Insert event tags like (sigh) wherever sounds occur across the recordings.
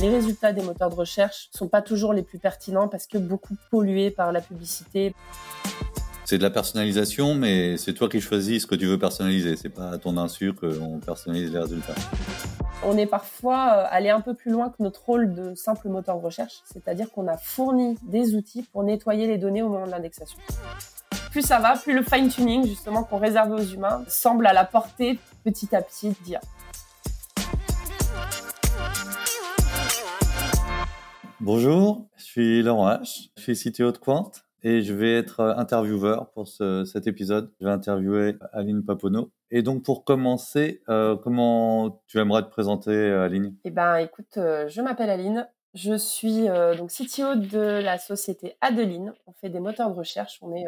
Les résultats des moteurs de recherche sont pas toujours les plus pertinents parce que beaucoup pollués par la publicité. C'est de la personnalisation, mais c'est toi qui choisis ce que tu veux personnaliser. C'est pas à ton insu qu'on personnalise les résultats. On est parfois euh, allé un peu plus loin que notre rôle de simple moteur de recherche, c'est-à-dire qu'on a fourni des outils pour nettoyer les données au moment de l'indexation. Plus ça va, plus le fine-tuning justement qu'on réserve aux humains semble à la portée petit à petit d'IA. Bonjour, je suis Laurent H, je suis CTO de Quant et je vais être intervieweur pour ce, cet épisode. Je vais interviewer Aline Papono. Et donc pour commencer, euh, comment tu aimerais te présenter, Aline? Eh ben, écoute, euh, je m'appelle Aline. Je suis euh, donc CTO de la société Adeline. On fait des moteurs de recherche. On est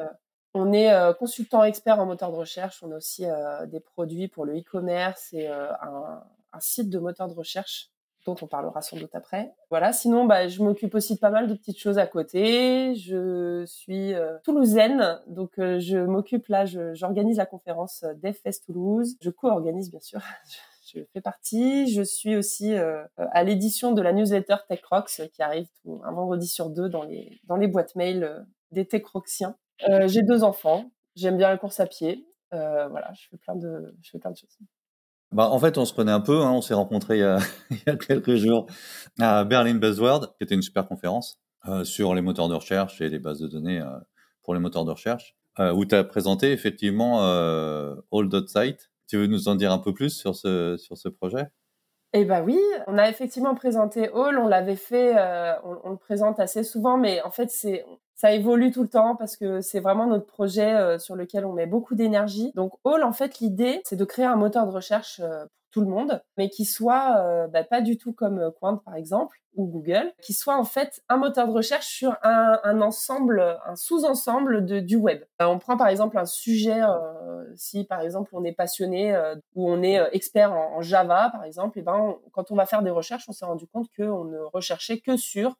on est consultant expert en moteur de recherche. On a aussi des produits pour le e-commerce et un, un, site de moteur de recherche dont on parlera sans doute après. Voilà, sinon, bah, je m'occupe aussi de pas mal de petites choses à côté. Je suis euh, toulousaine, donc euh, je m'occupe là, j'organise la conférence euh, DevFest Toulouse. Je co-organise, bien sûr. (laughs) je fais partie. Je suis aussi à l'édition de la newsletter Tech Rocks qui arrive un vendredi sur deux dans les, boîtes mail des Tech Rocksiens. J'ai deux enfants. J'aime bien la course à pied. voilà, je plein de, je fais plein de choses. Bah, en fait, on se connaît un peu. Hein. On s'est rencontrés il y, a, il y, a, quelques jours à Berlin Buzzword, qui était une super conférence euh, sur les moteurs de recherche et les bases de données euh, pour les moteurs de recherche, euh, où tu as présenté effectivement euh, All.site. Tu veux nous en dire un peu plus sur ce, sur ce projet? Eh ben oui, on a effectivement présenté All, on l'avait fait, euh, on, le présente assez souvent, mais en fait c'est ça évolue tout le temps parce que c'est vraiment notre projet euh, sur lequel on met beaucoup d'énergie. Donc All, en fait, l'idée, c'est de créer un moteur de recherche euh, tout le monde, mais qui soit euh, bah, pas du tout comme Quant par exemple ou Google, qui soit en fait un moteur de recherche sur un, ensemble, un sous-ensemble du web. on prend par exemple un sujet, si par exemple on est passionné ou on est expert en, Java par exemple, et ben quand on va faire des recherches, on s'est rendu compte qu'on ne recherchait que sur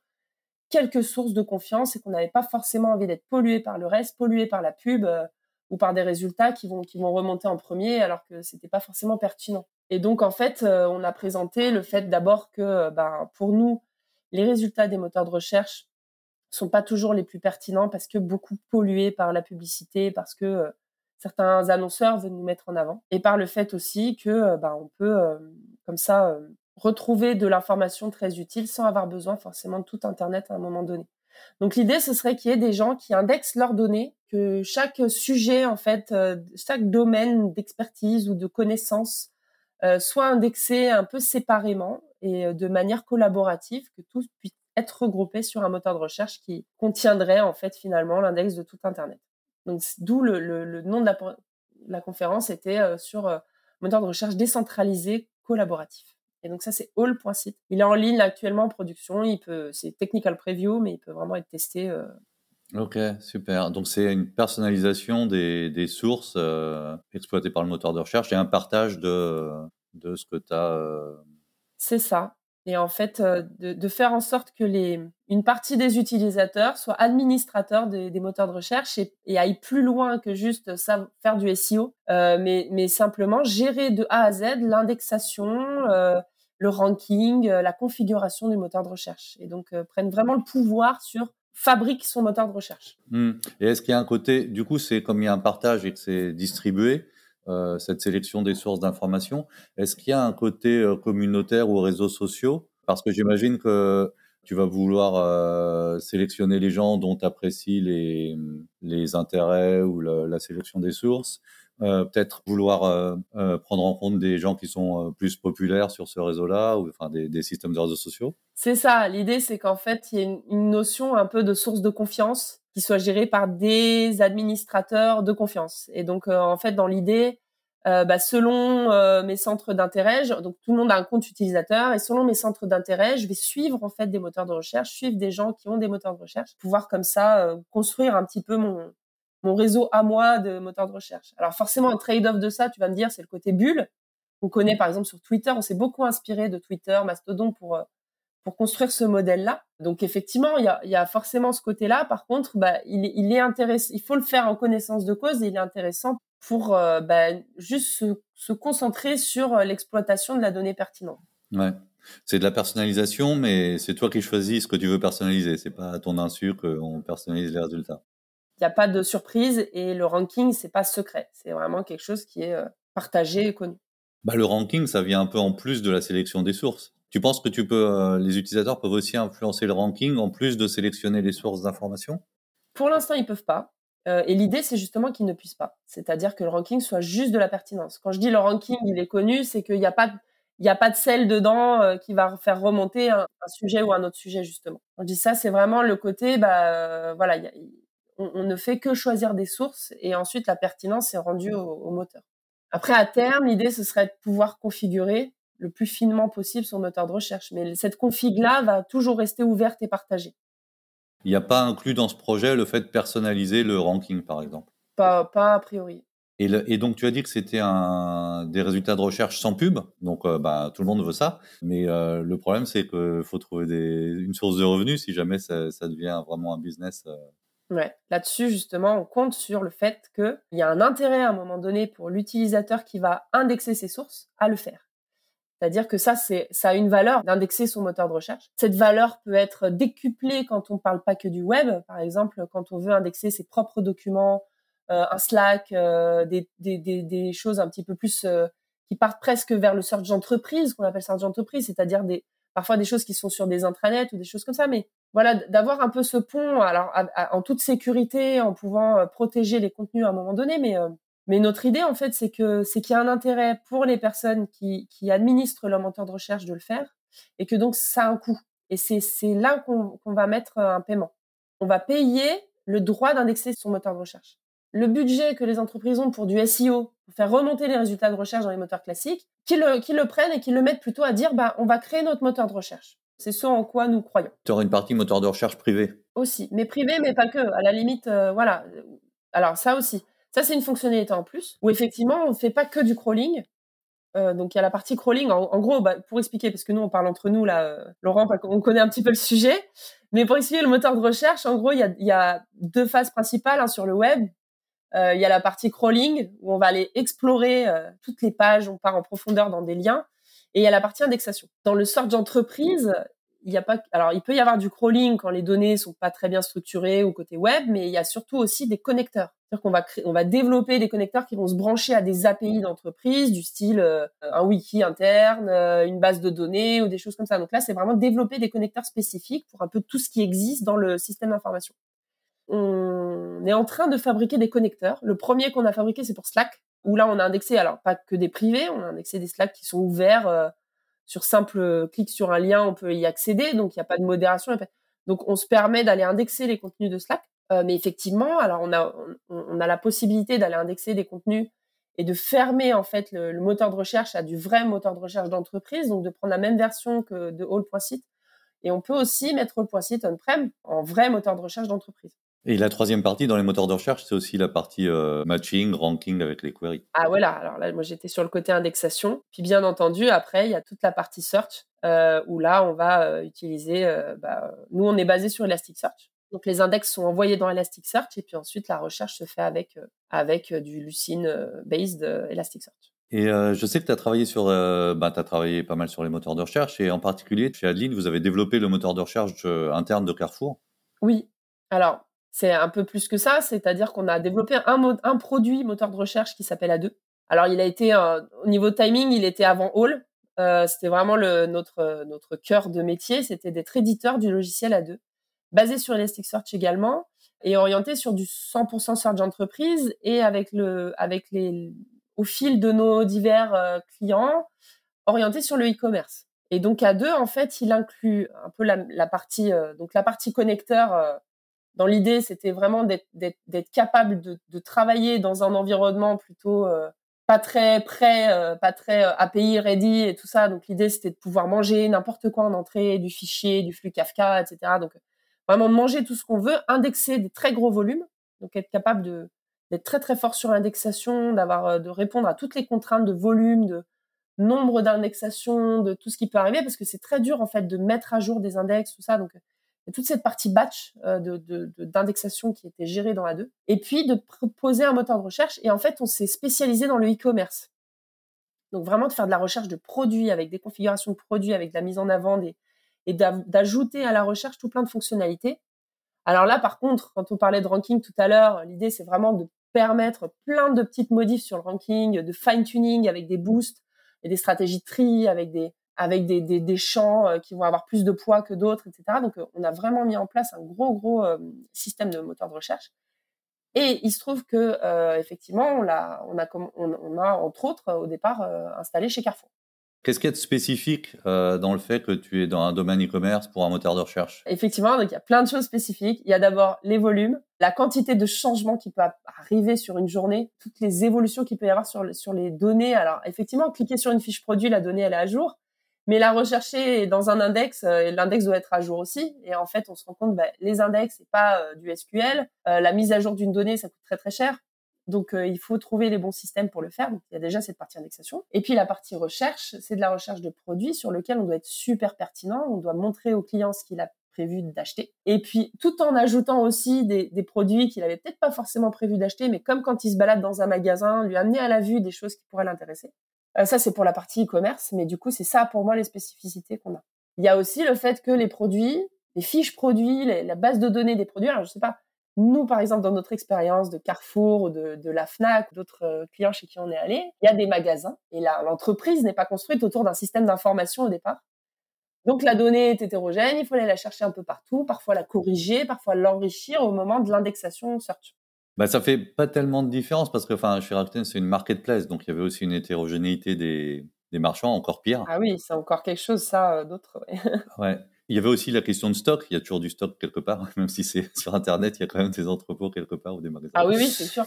quelques sources de confiance et qu'on n'avait pas forcément envie d'être pollué par le reste, pollué par la pub euh, ou par des résultats qui vont qui vont remonter en premier alors que c'était pas forcément pertinent. Et donc en fait, euh, on a présenté le fait d'abord que euh, ben pour nous les résultats des moteurs de recherche sont pas toujours les plus pertinents parce que beaucoup pollués par la publicité parce que certains annonceurs veulent nous mettre en avant et par le fait aussi que ben on peut comme ça retrouver de l'information très utile sans avoir besoin forcément de tout Internet à un moment donné. Donc l'idée, ce serait qu'il y ait des gens qui indexent leurs données, que chaque sujet, en fait, euh, chaque domaine d'expertise ou de connaissance euh, soit indexé un peu séparément et euh, de manière collaborative, que tout puisse être regroupé sur un moteur de recherche qui contiendrait en fait finalement l'index de tout Internet. Donc d'où le, nom de la, conférence était sur moteur de recherche décentralisé collaboratif. Et donc ça, c'est all.site. Il est en ligne actuellement en production. Il peut, c'est technical preview, mais il peut vraiment être testé. Euh... Ok, super. Donc c'est une personnalisation des, des sources euh, exploitées par le moteur de recherche et un partage de, de ce que tu as. Euh... C'est ça. Et en fait, euh, de, de, faire en sorte que les, une partie des utilisateurs soient administrateurs des, moteurs de recherche et, et aillent plus loin que juste faire du SEO, mais, mais simplement gérer de A à Z l'indexation, le ranking, la configuration du moteur de recherche. Et donc, prennent vraiment le pouvoir sur fabrique son moteur de recherche. Mmh. Et est-ce qu'il y a un côté, du coup, c'est comme il y a un partage et que c'est distribué, euh, cette sélection des sources d'information, est-ce qu'il y a un côté euh, communautaire ou réseaux sociaux? Parce que j'imagine que tu vas vouloir euh, sélectionner les gens dont tu apprécies les, intérêts ou la sélection des sources. Euh, peut-être vouloir euh, euh, prendre en compte des gens qui sont plus populaires sur ce réseau-là, ou enfin des, des, systèmes de réseaux sociaux. C'est ça. L'idée, c'est qu'en fait, il y a une, une, notion un peu de source de confiance qui soit gérée par des administrateurs de confiance. Et donc, en fait, dans l'idée, bah, selon mes centres d'intérêt, donc tout le monde a un compte utilisateur, et selon mes centres d'intérêt, je vais suivre en fait des moteurs de recherche, suivre des gens qui ont des moteurs de recherche, pouvoir comme ça construire un petit peu mon mon réseau à moi de moteurs de recherche. Alors forcément, un trade-off de ça, tu vas me dire, c'est le côté bulle. On connaît par exemple sur Twitter, on s'est beaucoup inspiré de Twitter, Mastodon pour euh, pour construire ce modèle-là. Donc effectivement, il y a, forcément ce côté-là. Par contre, bah, il est intéressant. Il faut le faire en connaissance de cause et il est intéressant pour euh, bah, juste se, se, concentrer sur euh, l'exploitation de la donnée pertinente. Ouais. C'est de la personnalisation, mais c'est toi qui choisis ce que tu veux personnaliser. C'est pas à ton insu qu'on personnalise les résultats. Il n'y a pas de surprise et le ranking, c'est pas secret. C'est vraiment quelque chose qui est euh, partagé et connu. Bah, le ranking, ça vient un peu en plus de la sélection des sources. Tu penses que tu peux, euh, les utilisateurs peuvent aussi influencer le ranking en plus de sélectionner les sources d'informations? Pour l'instant, ils peuvent pas. Euh, et l'idée, c'est justement qu'ils ne puissent pas. C'est-à-dire que le ranking soit juste de la pertinence. Quand je dis le ranking, il est connu, c'est qu'il n'y a pas il n'y a pas de sel dedans euh, qui va faire remonter un, sujet ou un autre sujet justement. On dit ça, c'est vraiment le côté, bah voilà, on, ne fait que choisir des sources et ensuite la pertinence est rendue au, moteur. Après, à terme, l'idée ce serait de pouvoir configurer le plus finement possible son moteur de recherche, mais cette config-là va toujours rester ouverte et partagée. Il n'y a pas inclus dans ce projet le fait de personnaliser le ranking, par exemple? Pas, pas a priori. Et, donc, tu as dit que c'était des résultats de recherche sans pub. Donc, euh, bah, tout le monde veut ça. Mais euh, le problème, c'est qu'il faut trouver des, une source de revenus si jamais ça, ça devient vraiment un business. Euh. Ouais. Là-dessus, justement, on compte sur le fait qu'il y a un intérêt à un moment donné pour l'utilisateur qui va indexer ses sources à le faire. C'est-à-dire que ça, c'est, ça a une valeur d'indexer son moteur de recherche. Cette valeur peut être décuplée quand on parle pas que du web. Par exemple, quand on veut indexer ses propres documents, euh, un Slack, euh, des, des, des, des, choses un petit peu plus euh, qui partent presque vers le search d'entreprise, qu'on appelle search d'entreprise, c'est-à-dire des parfois des choses qui sont sur des intranets ou des choses comme ça. Mais voilà, d'avoir un peu ce pont, alors en toute sécurité, en pouvant protéger les contenus à un moment donné, mais mais notre idée, en fait, c'est que c'est qu'il y a un intérêt pour les personnes qui, qui administrent leur moteur de recherche de le faire, et que donc ça a un coût. Et c'est c'est là qu'on qu'on va mettre un paiement. On va payer le droit d'indexer son moteur de recherche le budget que les entreprises ont pour du SEO, pour faire remonter les résultats de recherche dans les moteurs classiques, qu'ils le, prennent et qu'ils le mettent plutôt à dire, bah, on va créer notre moteur de recherche. C'est ce en quoi nous croyons. Tu aurais une partie moteur de recherche privé Aussi, mais privé, mais pas que. À la limite, euh, voilà. Alors ça aussi, ça c'est une fonctionnalité en plus, où effectivement on ne fait pas que du crawling. Euh, donc il y a la partie crawling. En, gros, bah, pour expliquer, parce que nous on parle entre nous là, euh, Laurent, on connaît un petit peu le sujet. Mais pour expliquer le moteur de recherche, en gros, il y a, deux phases principales hein, sur le web. Euh, il y a la partie crawling où on va aller explorer euh, toutes les pages, on part en profondeur dans des liens. Et il y a la partie indexation. Dans le sort d'entreprise, il y a pas, alors il peut y avoir du crawling quand les données sont pas très bien structurées ou côté web, mais il y a surtout aussi des connecteurs. C'est-à-dire qu'on va créer, on va développer des connecteurs qui vont se brancher à des API d'entreprise du style euh, un wiki interne, une base de données ou des choses comme ça. Donc là, c'est vraiment développer des connecteurs spécifiques pour un peu tout ce qui existe dans le système d'information on est en train de fabriquer des connecteurs. Le premier qu'on a fabriqué, c'est pour Slack, où là, on a indexé, alors pas que des privés, on a indexé des Slack qui sont ouverts euh, sur simple clic sur un lien, on peut y accéder, donc il n'y a pas de modération. Donc on se permet d'aller indexer les contenus de Slack. Euh, mais effectivement, alors on a, on, a la possibilité d'aller indexer des contenus et de fermer en fait le, le, moteur de recherche à du vrai moteur de recherche d'entreprise, donc de prendre la même version que de All.site. Et on peut aussi mettre All.site on-prem en vrai moteur de recherche d'entreprise. Et la troisième partie dans les moteurs de recherche, c'est aussi la partie euh, matching, ranking avec les queries. Ah voilà, alors là, moi j'étais sur le côté indexation. Puis bien entendu, après, il y a toute la partie search, euh, où là, on va euh, utiliser, bah, nous, on est basé sur Elasticsearch. Donc les index sont envoyés dans Elasticsearch et puis ensuite la recherche se fait avec, avec du Lucene-based Elasticsearch. Et je sais que tu as travaillé sur, bah, as travaillé pas mal sur les moteurs de recherche et en particulier chez Adeline, vous avez développé le moteur de recherche interne de Carrefour. Oui. Alors, c'est un peu plus que ça, c'est-à-dire qu'on a développé un, un produit moteur de recherche qui s'appelle A2. Alors, il a été, euh, au niveau timing, il était avant All. Euh, c'était vraiment le, notre, notre cœur de métier. C'était d'être éditeur du logiciel A2, basé sur Elasticsearch également, et orienté sur du 100% search d'entreprise et avec le, avec les, au fil de nos divers euh, clients, orienté sur le e-commerce. Et donc A2, en fait, il inclut un peu la, la partie, donc la partie connecteur dans l'idée, c'était vraiment d'être capable de, de, travailler dans un environnement plutôt euh, pas très prêt, euh, pas très euh, API ready et tout ça. Donc l'idée, c'était de pouvoir manger n'importe quoi en entrée, du fichier, du flux Kafka, etc. Donc vraiment manger tout ce qu'on veut, indexer des très gros volumes, donc être capable de d'être très très fort sur l'indexation, d'avoir de répondre à toutes les contraintes de volume, de nombre d'indexations, de tout ce qui peut arriver, parce que c'est très dur en fait de mettre à jour des index, tout ça. Donc toute cette partie batch euh, d'indexation qui était gérée dans A2, et puis de proposer un moteur de recherche. Et en fait, on s'est spécialisé dans le e-commerce. Donc vraiment de faire de la recherche de produits avec des configurations de produits, avec de la mise en avant des, et d'ajouter à la recherche tout plein de fonctionnalités. Alors là, par contre, quand on parlait de ranking tout à l'heure, l'idée c'est vraiment de permettre plein de petites modifs sur le ranking, de fine-tuning avec des boosts et des stratégies de tri, avec des, avec des, des, des champs euh, qui vont avoir plus de poids que d'autres, etc. Donc, euh, on a vraiment mis en place un gros, gros euh, système de moteur de recherche. Et il se trouve que effectivement, on a, on a, on a entre autres au départ installé chez Carrefour. Qu'est-ce qu'il y a de spécifique euh, dans le fait que tu es dans un domaine e-commerce pour un moteur de recherche? Effectivement, donc il y a plein de choses spécifiques. Il y a d'abord les volumes, la quantité de changements qui peut arriver sur une journée, toutes les évolutions qu'il peut y avoir sur, sur les données. Alors effectivement, cliquer sur une fiche produit, la donnée elle est à jour, mais la rechercher dans un index, euh, l'index doit être à jour aussi. Et en fait, on se rend compte, bah, les index c'est pas euh, du SQL. Euh, la mise à jour d'une donnée, ça coûte très très cher. Donc, euh, il faut trouver les bons systèmes pour le faire. Donc, il y a déjà cette partie indexation. Et puis, la partie recherche, c'est de la recherche de produits sur lequel on doit être super pertinent. On doit montrer au client ce qu'il a prévu d'acheter. Et puis, tout en ajoutant aussi des, des produits qu'il avait peut-être pas forcément prévu d'acheter, mais comme quand il se balade dans un magasin, lui amener à la vue des choses qui pourraient l'intéresser. Euh, ça, c'est pour la partie e-commerce, mais du coup, c'est ça pour moi les spécificités qu'on a. Il y a aussi le fait que les produits, les fiches produits, la base de données des produits, alors je sais pas, nous, par exemple, dans notre expérience de Carrefour ou de, de la FNAC d'autres euh, clients chez qui on est allé, il y a des magasins et là, l'entreprise n'est pas construite autour d'un système d'information au départ. Donc la donnée est hétérogène, il faut aller la chercher un peu partout, parfois la corriger, parfois l'enrichir au moment de l'indexation search. Bah, ça fait pas tellement de différence parce que enfin, chez Rakuten, c'est une marketplace, donc il y avait aussi une hétérogénéité des, des marchands, encore pire. Ah oui, c'est encore quelque chose, ça, euh, d'autre. Ouais. (laughs) ouais. Il y avait aussi la question de stock. Il y a toujours du stock quelque part, (laughs) même si c'est sur Internet, il y a quand même des entrepôts quelque part ou des magasins. Ah oui, oui, c'est sûr.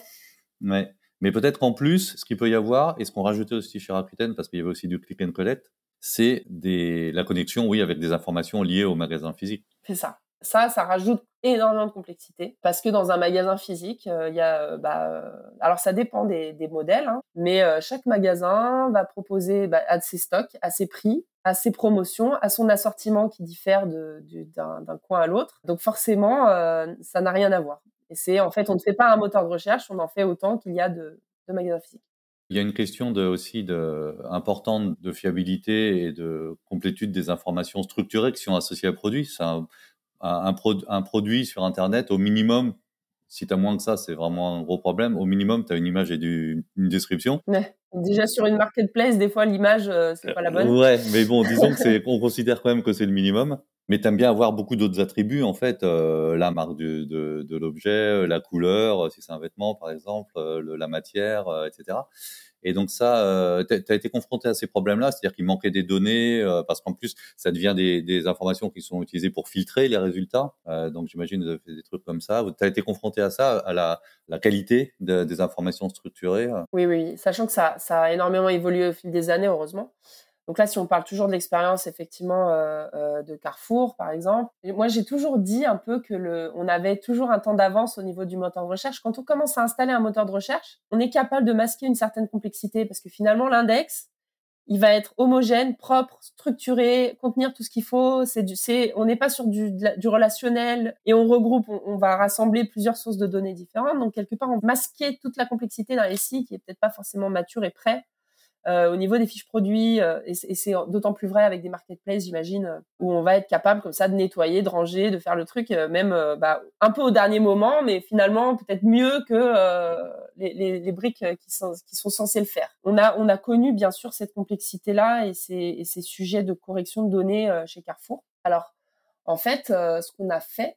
Ouais. Mais peut-être qu'en plus, ce qu'il peut y avoir, et ce qu'on rajoutait aussi chez Rakuten, parce qu'il y avait aussi du click and collect, c'est des, la connexion, oui, avec des informations liées au magasin physique. C'est ça. Ça, ça rajoute énormément de complexité parce que dans un magasin physique, euh, il y a, euh, bah, euh, alors ça dépend des, modèles, hein, mais chaque magasin va proposer bah, à ses stocks, à ses prix, à ses promotions, à son assortiment qui diffère d'un coin à l'autre. Donc forcément, ça n'a rien à voir. Et c'est en fait, on ne fait pas un moteur de recherche, on en fait autant qu'il y a de, magasins physiques. Il y a une question aussi importante de fiabilité et de complétude des informations structurées qui sont associées à produit. C'est un, un, un, produit sur Internet, au minimum, si tu as moins que ça, c'est vraiment un gros problème. Au minimum, tu as une image et du, une description. Ouais. Déjà sur une marketplace, des fois l'image euh, c'est pas la bonne. Ouais, mais bon, disons que (laughs) c'est, on considère quand même que c'est le minimum. Mais t'aimes bien avoir beaucoup d'autres attributs en fait, euh, la marque de, de, de l'objet, euh, la couleur, si c'est un vêtement par exemple, le, la matière, etc. Et donc ça, euh, tu as été confronté à ces problèmes-là, c'est-à-dire qu'il manquait des données, euh, parce qu'en plus, ça devient des, des, informations qui sont utilisées pour filtrer les résultats. Euh, donc j'imagine vous avez fait des trucs comme ça. Tu as été confronté à ça, à la, la qualité de, des informations structurées Oui, oui, sachant que ça, ça a énormément évolué au fil des années, heureusement. Donc là, si on parle toujours de l'expérience effectivement euh, euh, de Carrefour, par exemple, moi j'ai toujours dit un peu que le, on avait toujours un temps d'avance au niveau du moteur de recherche. Quand on commence à installer un moteur de recherche, on est capable de masquer une certaine complexité parce que finalement l'index, il va être homogène, propre, structuré, contenir tout ce qu'il faut. C'est du, c'est, on n'est pas sur du, du relationnel et on regroupe, on, va rassembler plusieurs sources de données différentes. Donc quelque part, on masquer toute la complexité d'un SI qui est peut-être pas forcément mature et prêt euh, au niveau des fiches produits, euh, et, c'est d'autant plus vrai avec des marketplaces, j'imagine, euh, où on va être capable comme ça de nettoyer, de ranger, de faire le truc, même bah, un peu au dernier moment, mais finalement peut-être mieux que les, les, les, briques qui sont, qui sont censées le faire. On a, on a connu bien sûr cette complexité-là et ces, et ces sujets de correction de données chez Carrefour. Alors, en fait, ce qu'on a fait,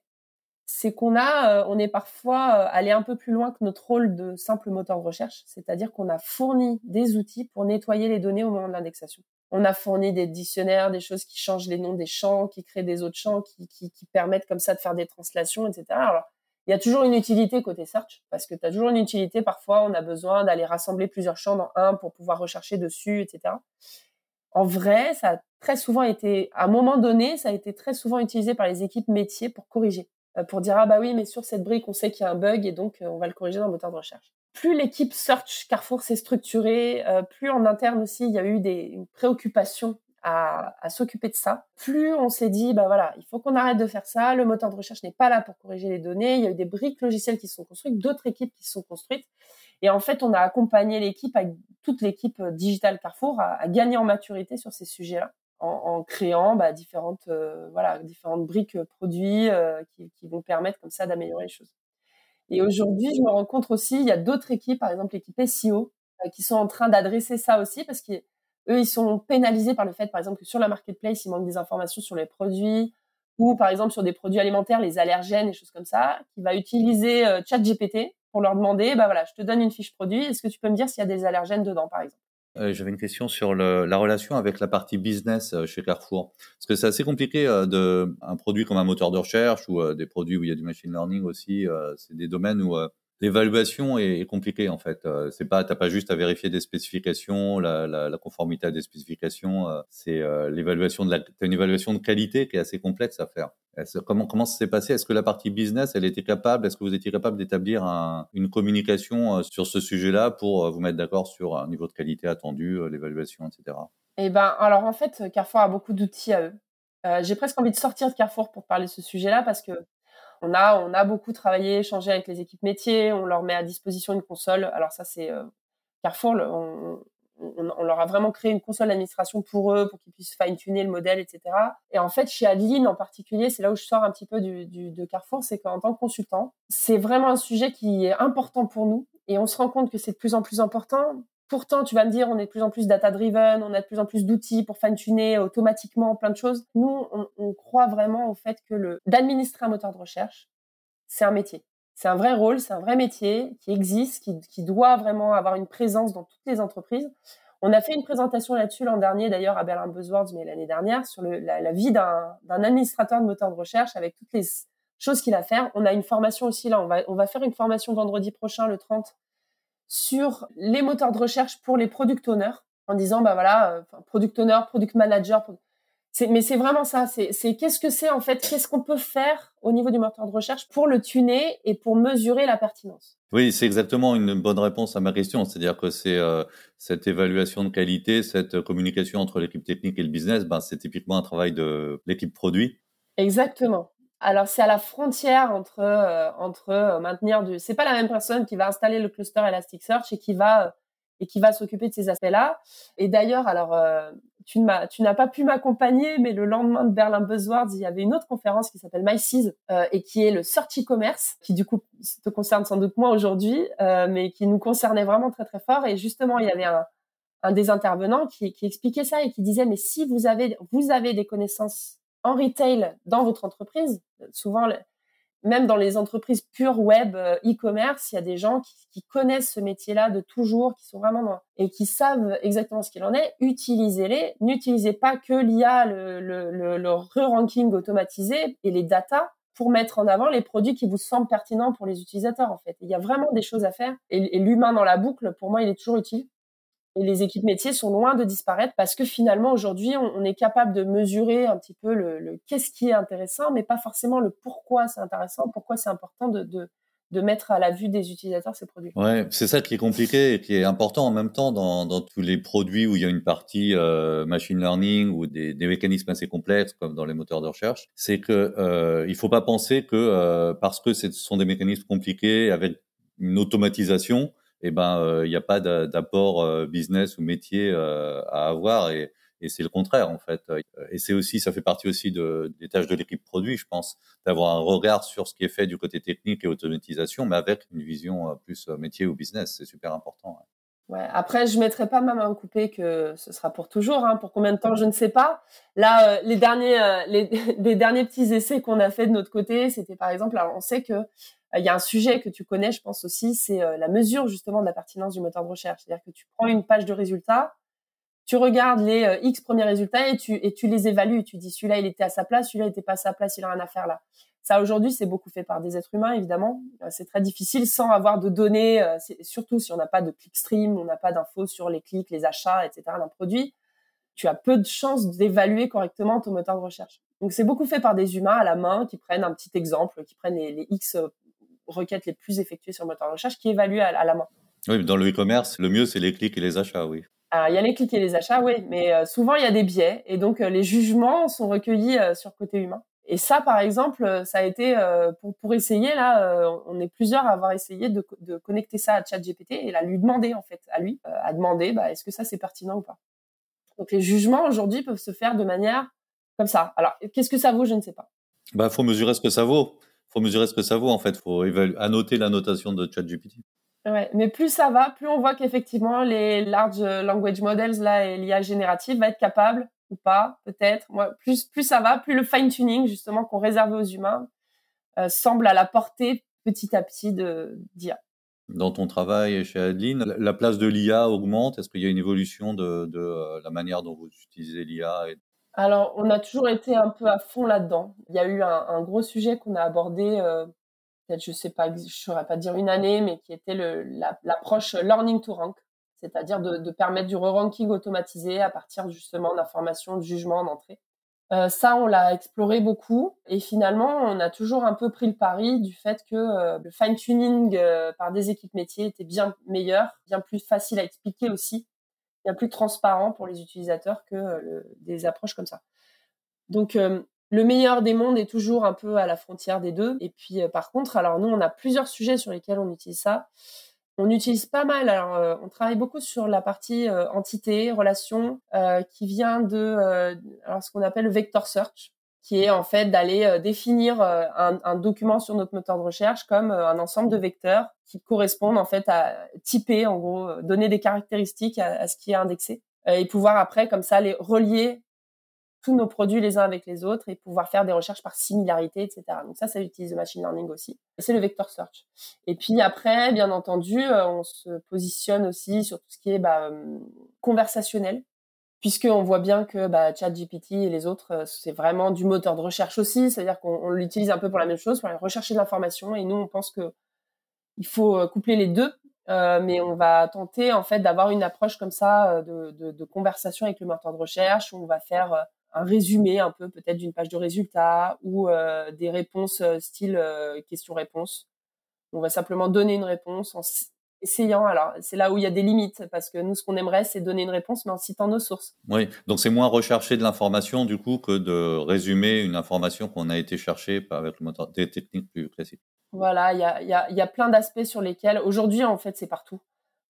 c'est qu'on a, euh, on est parfois euh, allé un peu plus loin que notre rôle de simple moteur de recherche, c'est-à-dire qu'on a fourni des outils pour nettoyer les données au moment de l'indexation. On a fourni des dictionnaires, des choses qui changent les noms des champs, qui créent des autres champs, qui, permettent comme ça de faire des translations, etc. Alors, il y a toujours une utilité côté search, parce que tu as toujours une utilité. Parfois, on a besoin d'aller rassembler plusieurs champs dans un pour pouvoir rechercher dessus, etc. En vrai, ça a très souvent été, à un moment donné, ça a été très souvent utilisé par les équipes métiers pour corriger. Euh, pour dire ah bah oui mais sur cette brique on sait qu'il y a un bug et donc euh, on va le corriger dans le moteur de recherche. Plus l'équipe search Carrefour s'est structurée, euh, plus en interne aussi il y a eu des une préoccupation à, à s'occuper de ça. Plus on s'est dit bah voilà il faut qu'on arrête de faire ça, le moteur de recherche n'est pas là pour corriger les données. Il y a eu des briques logicielles qui sont construites, d'autres équipes qui sont construites Et en fait, on a accompagné l'équipe, toute l'équipe digitale Carrefour, à, gagner en maturité sur ces sujets-là, en, créant bah, différentes, voilà, différentes briques produits qui, qui, vont permettre comme ça d'améliorer les choses. Et aujourd'hui, je me rends compte aussi, il y a d'autres équipes, par exemple l'équipe SEO, qui sont en train d'adresser ça aussi parce qu'eux, ils sont pénalisés par le fait, par exemple, que sur la marketplace, il manque des informations sur les produits, ou par exemple sur des produits alimentaires, les allergènes et choses comme ça, qui va utiliser euh, ChatGPT pour leur demander, bah voilà, je te donne une fiche produit, est-ce que tu peux me dire s'il y a des allergènes dedans, par exemple? euh, J'avais une question sur le, la relation avec la partie business euh, chez Carrefour, parce que c'est assez compliqué de un produit comme un moteur de recherche ou des produits où il y a du machine learning aussi, c'est des domaines où L'évaluation est, compliquée en fait. Euh, c'est pas, t'as pas juste à vérifier des spécifications, la, conformité à des spécifications. Euh, c'est euh, l'évaluation de la, t'as une évaluation de qualité qui est assez complexe à faire. Comment comment ça s'est passé? Est-ce que la partie business, elle était capable? Est-ce que vous étiez capable d'établir un, une communication sur ce sujet-là pour vous mettre d'accord sur un niveau de qualité attendu, l'évaluation, etc. Eh ben, alors en fait, Carrefour a beaucoup d'outils à eux. Euh, j'ai presque envie de sortir de Carrefour pour parler de ce sujet-là parce que on a, on a beaucoup travaillé, échangé avec les équipes métiers. On leur met à disposition une console. Alors ça, c'est euh, Carrefour. on, on, leur a vraiment créé une console d'administration pour eux, pour qu'ils puissent fine-tuner le modèle, etc. Et en fait, chez Adeline en particulier, c'est là où je sors un petit peu du, du de Carrefour, c'est qu'en tant que consultant, c'est vraiment un sujet qui est important pour nous. Et on se rend compte que c'est de plus en plus important Pourtant, tu vas me dire, on est de plus en plus data-driven, on a de plus en plus d'outils pour fine-tuner automatiquement plein de choses. Nous, on, croit vraiment au fait que le d'administrer un moteur de recherche, c'est un métier. C'est un vrai rôle, c'est un vrai métier qui existe, qui, doit vraiment avoir une présence dans toutes les entreprises. On a fait une présentation là-dessus l'an dernier, d'ailleurs, à Berlin Buzzwords, mais l'année dernière, sur la, vie d'un administrateur de moteur de recherche avec toutes les choses qu'il a à faire. On a une formation aussi, là, on va, on va faire une formation vendredi prochain, le 30, sur les moteurs de recherche pour les product owners en disant bah voilà euh, product owner product manager mais c'est vraiment ça c'est qu'est-ce que c'est en fait qu'est-ce qu'on peut faire au niveau du moteur de recherche pour le tuner et pour mesurer la pertinence? Oui c'est exactement une bonne réponse à ma question c'est-à-dire que c'est euh, cette évaluation de qualité cette communication entre l'équipe technique et le business ben c'est typiquement un travail de l'équipe produit. Exactement alors c'est à la frontière entre euh, entre euh, maintenir du. C'est pas la même personne qui va installer le cluster Elasticsearch et qui va euh, et qui va s'occuper de ces aspects-là. Et d'ailleurs, alors tu n'as tu n'as pas pu m'accompagner, mais le lendemain de Berlin Buzzwords, il y avait une autre conférence qui s'appelle MySeas et qui est le Search e-commerce, qui du coup te concerne sans doute moins aujourd'hui, mais qui nous concernait vraiment très très fort. Et justement, il y avait un un des intervenants qui, qui expliquait ça et qui disait mais si vous avez vous avez des connaissances en retail dans votre entreprise. Souvent, même dans les entreprises pure web, euh, e-commerce, il y a des gens qui, connaissent ce métier-là de toujours, qui sont vraiment dans, et qui savent exactement ce qu'il en est. Utilisez-les. N'utilisez pas que l'IA, le, re-ranking automatisé et les data pour mettre en avant les produits qui vous semblent pertinents pour les utilisateurs, en fait. Il y a vraiment des choses à faire. et l'humain dans la boucle, pour moi, il est toujours utile. Et les équipes métiers sont loin de disparaître parce que finalement aujourd'hui on, est capable de mesurer un petit peu le, qu'est-ce qui est intéressant, mais pas forcément le pourquoi c'est intéressant, pourquoi c'est important de, de, mettre à la vue des utilisateurs ces produits. Ouais, c'est ça qui est compliqué et qui est important en même temps dans, dans tous les produits où il y a une partie euh, machine learning ou des, des, mécanismes assez complexes comme dans les moteurs de recherche, c'est que euh, il faut pas penser que euh, parce que ce sont des mécanismes compliqués avec une automatisation eh ben il euh, n'y a pas d'apport euh, business ou métier euh, à avoir et, et c'est le contraire en fait. Et c'est aussi, ça fait partie aussi de, des tâches de l'équipe produit, je pense, d'avoir un regard sur ce qui est fait du côté technique et automatisation, mais avec une vision plus métier ou business. C'est super important. Ouais. Après, je mettrai pas ma main coupée que ce sera pour toujours. Hein. Pour combien de temps, je ne sais pas. Là, les derniers, les, (laughs) les, derniers petits essais qu'on a fait de notre côté, c'était par exemple, alors on sait que il y a un sujet que tu connais, je pense aussi, c'est euh, la mesure justement de la pertinence du moteur de recherche. C'est-à-dire que tu prends une page de résultats, tu regardes les euh, X premiers résultats et tu, et tu les évalues. Tu dis celui-là, il était à sa place, celui-là, il n'était pas à sa place, il a rien à faire là. Ça, aujourd'hui, c'est beaucoup fait par des êtres humains, évidemment. C'est très difficile sans avoir de données, surtout si on n'a pas de clickstream, on n'a pas d'infos sur les clics, les achats, etc. d'un produit. Tu as peu de chances d'évaluer correctement ton moteur de recherche. Donc, c'est beaucoup fait par des humains à la main qui prennent un petit exemple, qui prennent les, les X requêtes les plus effectuées sur le moteur de recherche qui évalue à, la main. Oui, dans le e-commerce, le mieux, c'est les clics et les achats, oui. Alors, il y a les clics et les achats, oui, mais euh, souvent, il y a des biais. Et donc, euh, les jugements sont recueillis euh, sur côté humain. Et ça, par exemple, ça a été pour, pour essayer là, on est plusieurs à avoir essayé de, de connecter ça à ChatGPT et à lui demander en fait, à lui, à demander, bah, est-ce que ça c'est pertinent ou pas. Donc les jugements aujourd'hui peuvent se faire de manière comme ça. Alors qu'est-ce que ça vaut, je ne sais pas. Bah, faut mesurer ce que ça vaut. Faut mesurer ce que ça vaut en fait. Faut évaluer, annoter la notation de ChatGPT. Ouais, mais plus ça va, plus on voit qu'effectivement les large language models là et l'IA générative va être capable ou pas, peut-être. Moi, plus plus ça va, plus le fine tuning justement qu'on réserve aux humains euh, semble à la portée petit à petit de d'IA. Dans ton travail chez Adeline, la place de l'IA augmente. Est-ce qu'il y a une évolution de, de euh, la manière dont vous utilisez l'IA Alors, on a toujours été un peu à fond là-dedans. Il y a eu un, un gros sujet qu'on a abordé euh, peut-être, je sais pas, je saurais pas dire une année, mais qui était l'approche learning to rank, c'est-à-dire de, permettre du re-ranking automatisé à partir justement d'informations, de jugements d'entrée. Euh, ça, on l'a exploré beaucoup et finalement, on a toujours un peu pris le pari du fait que euh, le fine-tuning euh, par des équipes métiers était bien meilleur, bien plus facile à expliquer aussi, bien plus transparent pour les utilisateurs que des approches comme ça. Donc, le meilleur des mondes est toujours un peu à la frontière des deux. Et puis, euh, par contre, alors nous, on a plusieurs sujets sur lesquels on utilise ça. On utilise pas mal. Alors, euh, on travaille beaucoup sur la partie euh, entité, relation, qui vient de ce qu'on appelle le vector search, qui est en fait d'aller définir un, document sur notre moteur de recherche comme un ensemble de vecteurs qui correspondent en fait à typer, en gros, donner des caractéristiques à, à ce qui est indexé et pouvoir après comme ça les relier tous nos produits les uns avec les autres et pouvoir faire des recherches par similarité, etc. Donc ça, ça utilise le machine learning aussi. C'est le vector search. Et puis après, bien entendu, euh, on se positionne aussi sur tout ce qui est bah, euh, conversationnel, puisqu'on voit bien que bah, ChatGPT et les autres, euh, c'est vraiment du moteur de recherche aussi, c'est-à-dire qu'on l'utilise un peu pour la même chose, pour aller rechercher de l'information. Et nous, on pense que il faut coupler les deux. mais on va tenter en fait d'avoir une approche comme ça de, de, conversation avec le moteur de recherche où on va faire un résumé un peu peut-être d'une page de résultats ou euh, des réponses euh, style euh, question-réponse. On va simplement donner une réponse essayant. Alors, c'est là où il y a des limites parce que nous, ce qu'on aimerait, c'est donner une réponse, mais en citant nos sources. Oui, donc c'est moins rechercher de l'information du coup que de résumer une information qu'on a été chercher avec le moteur, des techniques plus classiques. Voilà, il y a, y, a, y a plein d'aspects sur lesquels aujourd'hui, en fait, c'est partout.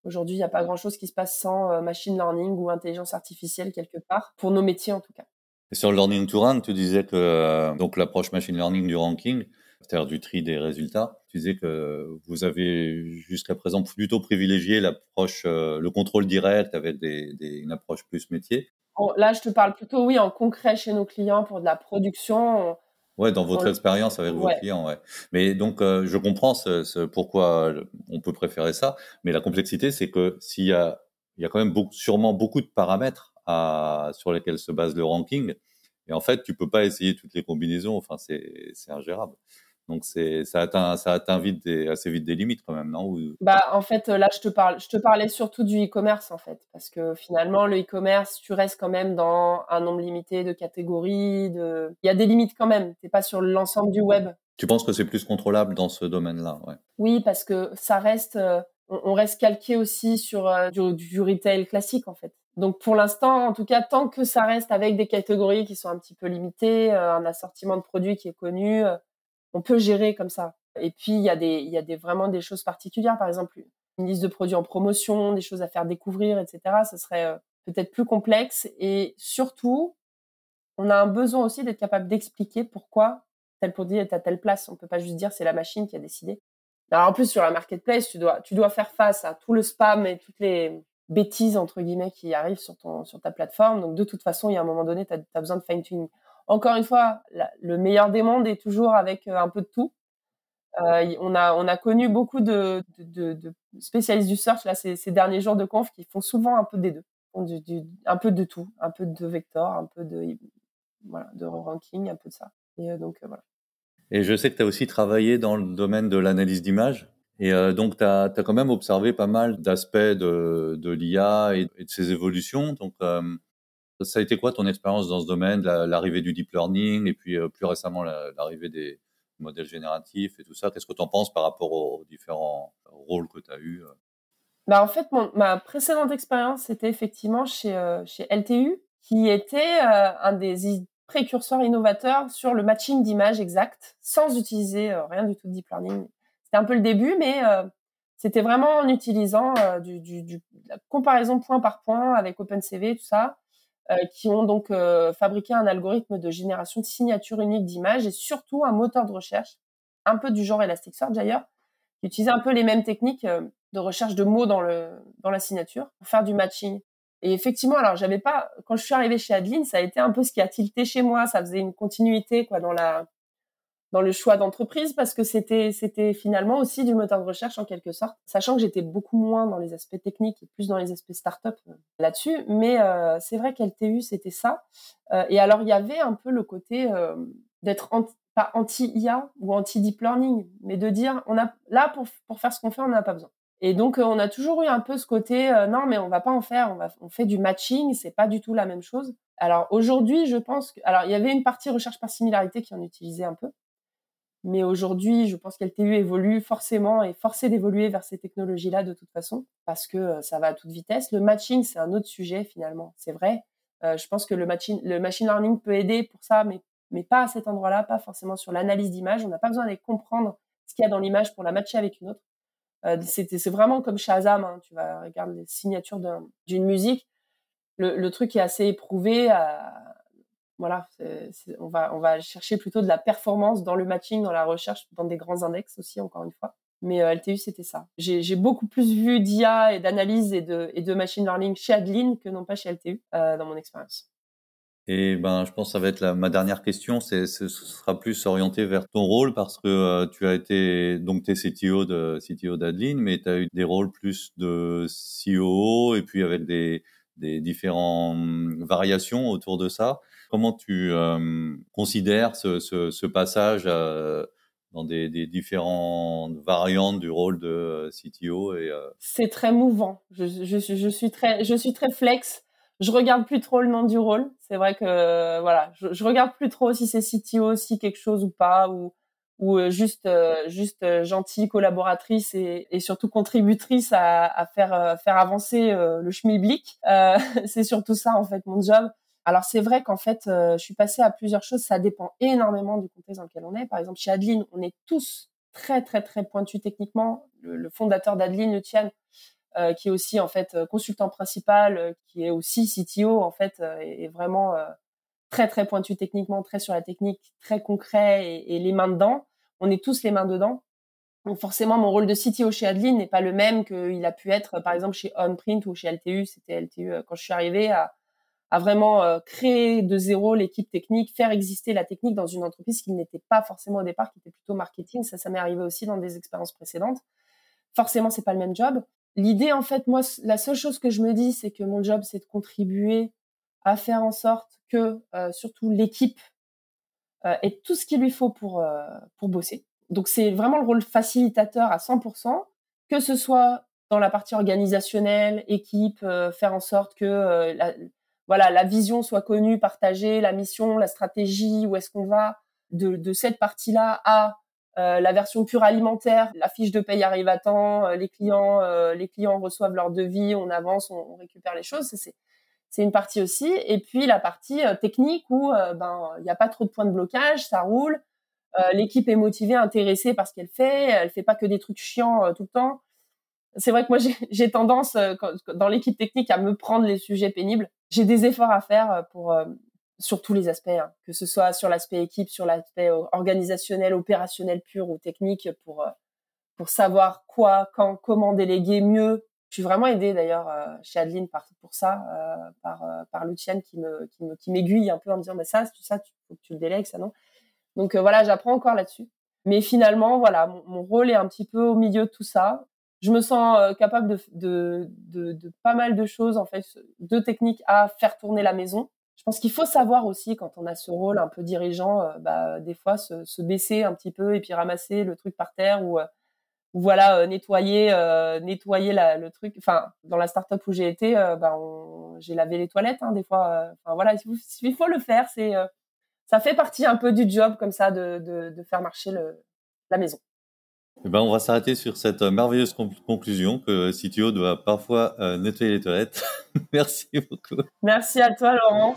Aujourd'hui, il n'y a pas grand-chose qui se passe sans machine learning ou intelligence artificielle quelque part, pour nos métiers en tout cas. Et sur le learning to rank, tu disais que euh, donc l'approche machine learning du ranking, c'est-à-dire du tri des résultats, tu disais que vous avez jusqu'à présent plutôt privilégié l'approche, euh, le contrôle direct avec des, des, une approche plus métier. là, je te parle plutôt, oui, en concret chez nos clients pour de la production. Ouais, dans votre expérience avec vos clients, ouais. Mais donc, euh, je comprends ce, ce, pourquoi on peut préférer ça, mais la complexité, c'est que s'il y a, il y a quand même beaucoup, sûrement beaucoup de paramètres sur lesquels se base le ranking. Et en fait, tu peux pas essayer toutes les combinaisons. Enfin, c'est ingérable. Donc c'est ça atteint ça atteint vite des, assez vite des limites quand même, non? Bah en fait là je te parle je te parlais surtout du e-commerce en fait parce que finalement le e-commerce tu restes quand même dans un nombre limité de catégories de il y a des limites quand même t'es pas sur l'ensemble du web. Tu penses que c'est plus contrôlable dans ce domaine-là ouais. Oui parce que ça reste euh, on, reste calqué aussi sur euh, du, du retail classique en fait. Donc pour l'instant, en tout cas, tant que ça reste avec des catégories qui sont un petit peu limitées, euh, un assortiment de produits qui est connu, on peut gérer comme ça. Et puis il y a des, il y a des vraiment des choses particulières, par exemple une liste de produits en promotion, des choses à faire découvrir, etc. Ça serait euh, peut-être plus complexe et surtout, on a un besoin aussi d'être capable d'expliquer pourquoi tel produit est à telle place. On peut pas juste dire c'est la machine qui a décidé. Alors en plus sur la marketplace, tu dois, tu dois faire face à tout le spam et toutes les bêtises entre guillemets qui arrivent sur ton sur ta plateforme. Donc de toute façon, il y a un moment donné, tu as, besoin de fine tuning. Encore une fois, le meilleur des mondes est toujours avec euh, un peu de tout. Euh, on a on a connu beaucoup de, spécialistes du search là ces, derniers jours de conf qui font souvent un peu des deux, un peu de tout, un peu de vector, un peu de voilà de ranking, un peu de ça. Et euh, donc voilà. Et je sais que tu as aussi travaillé dans le domaine de l'analyse d'image. Et donc, tu as, quand même observé pas mal d'aspects de, de l'IA et, de ses évolutions. Donc, ça a été quoi ton expérience dans ce domaine, l'arrivée du deep learning et puis euh, plus récemment l'arrivée des modèles génératifs et tout ça? Qu'est-ce que tu en penses par rapport aux, différents rôles que tu as eus bah, En fait, ma précédente expérience, c'était effectivement chez, chez LTU, qui était un des précurseurs innovateurs sur le matching d'images exact, sans utiliser rien du tout de deep learning. C'était un peu le début, mais c'était vraiment en utilisant du, la comparaison point par point avec OpenCV, tout ça, qui ont donc fabriqué un algorithme de génération de signatures uniques d'images et surtout un moteur de recherche, un peu du genre Elasticsearch d'ailleurs, qui utilisait un peu les mêmes techniques de recherche de mots dans le dans la signature pour faire du matching. Et effectivement, alors j'avais pas quand je suis arrivée chez Adeline, ça a été un peu ce qui a tilté chez moi, ça faisait une continuité quoi dans la dans le choix d'entreprise parce que c'était c'était finalement aussi du moteur de recherche en quelque sorte, sachant que j'étais beaucoup moins dans les aspects techniques et plus dans les aspects start-up euh, là-dessus. Mais euh, c'est vrai qu'LTU c'était ça. Euh, et alors il y avait un peu le côté d'être pas anti-IA ou anti-deep learning, mais de dire on a là pour pour faire ce qu'on fait on n'en a pas besoin. Et donc on a toujours eu un peu ce côté non mais on va pas en faire, on va on fait du matching, c'est pas du tout la même chose. Alors aujourd'hui, je pense que alors il y avait une partie recherche par similarité qui en utilisait un peu, mais aujourd'hui, je pense qu'LTU évolue forcément et forcé d'évoluer vers ces technologies-là de toute façon, parce que euh, ça va à toute vitesse. Le matching, c'est un autre sujet finalement, c'est vrai. Euh, je pense que le, matching, le machine learning peut aider pour ça, mais, mais pas à cet endroit-là, pas forcément sur l'analyse d'image. On n'a pas besoin d'aller comprendre ce qu'il y a dans l'image pour la matcher avec une autre. Euh, c'est vraiment comme Shazam, hein. tu vas regarder les signatures d'une musique. Le, truc est assez éprouvé. Voilà, on va on va chercher plutôt de la performance dans le matching, dans la recherche, dans des grands index aussi encore une fois. Mais euh, LTU c'était ça. J'ai beaucoup plus vu d'IA et d'analyse et de et de machine learning chez Adeline que non pas chez LTU euh, dans mon expérience. Et ben, je pense que ça va être la, ma dernière question. C'est, ce sera plus orienté vers ton rôle parce que euh, tu as été donc CTO de CTO d'Adeline, mais tu as eu des rôles plus de COO et puis avec des des différentes variations autour de ça. Comment tu euh, considères ce, passage euh, dans des, différentes variantes du rôle de euh, CTO C'est très mouvant. Je, suis très, je suis très flex. Je regarde plus trop le nom du rôle. C'est vrai que voilà, je, je regarde plus trop si c'est CTO, si quelque chose ou pas, ou juste juste gentille collaboratrice et, surtout contributrice à, faire faire avancer le schmilblick. (laughs) C'est surtout ça en fait mon job. Alors c'est vrai qu'en fait, euh, je suis passée à plusieurs choses. Ça dépend énormément du contexte dans lequel on est. Par exemple, chez Adeline, on est tous très très très pointus techniquement. Le, fondateur d'Adeline, le euh, qui est aussi en fait euh, consultant principal, qui est aussi CTO en fait, est, vraiment très très pointu techniquement, très sur la technique, très concret et, et, les mains dedans. On est tous les mains dedans. Donc forcément, mon rôle de CTO chez Adeline n'est pas le même qu'il a pu être par exemple chez OnPrint ou chez LTU. C'était LTU quand je suis arrivée à à vraiment euh, créer de zéro l'équipe technique, faire exister la technique dans une entreprise qui n'était pas forcément au départ, qui était plutôt marketing. Ça, ça m'est arrivé aussi dans des expériences précédentes. Forcément, c'est pas le même job. L'idée, en fait, moi, la seule chose que je me dis, c'est que mon job, c'est de contribuer à faire en sorte que euh, surtout l'équipe euh, ait tout ce qu'il lui faut pour euh, pour bosser. Donc, c'est vraiment le rôle facilitateur à 100%, que ce soit dans la partie organisationnelle, équipe, euh, faire en sorte que la, voilà, la vision soit connue, partagée, la mission, la stratégie, où est-ce qu'on va de, cette partie-là à euh, la version pure alimentaire, la fiche de paye arrive à temps, euh, les clients, euh, les clients reçoivent leur devis, on avance, on, récupère les choses. C'est c'est une partie aussi. Et puis la partie technique où ben il n'y a pas trop de points de blocage, ça roule. L'équipe est motivée, intéressée par ce qu'elle fait. Elle fait pas que des trucs chiants tout le temps. C'est vrai que moi (laughs) j'ai tendance dans l'équipe technique à me prendre les sujets pénibles j'ai des efforts à faire euh, pour euh, sur tous les aspects, hein, que ce soit sur l'aspect équipe, sur l'aspect euh, organisationnel, opérationnel pur ou technique, pour pour savoir quoi, quand, comment déléguer mieux. Je suis vraiment aidée d'ailleurs chez Adeline par, pour ça, euh, par par Lucienne qui me qui me qui m'aiguille un peu en me disant mais ça ça tu faut que tu le délègues ça non. Donc voilà, j'apprends encore là-dessus. Mais finalement voilà, mon, mon, rôle est un petit peu au milieu de tout ça je me sens euh, capable de, de, de, de, pas mal de choses, en fait, de techniques à faire tourner la maison. Je pense qu'il faut savoir aussi, quand on a ce rôle un peu dirigeant, euh, bah, des fois se, se, baisser un petit peu et puis ramasser le truc par terre ou, euh, ou voilà, nettoyer, nettoyer la, le truc. Enfin, dans la startup où j'ai été, bah, j'ai lavé les toilettes, hein, des fois. Enfin, voilà, il faut, le faire. C'est, ça fait partie un peu du job, comme ça, de, de, de faire marcher le, la maison. Eh ben, on va s'arrêter sur cette euh, merveilleuse conclusion que CTO doit parfois euh, nettoyer les toilettes. (laughs) Merci beaucoup. Merci à toi, Laurent.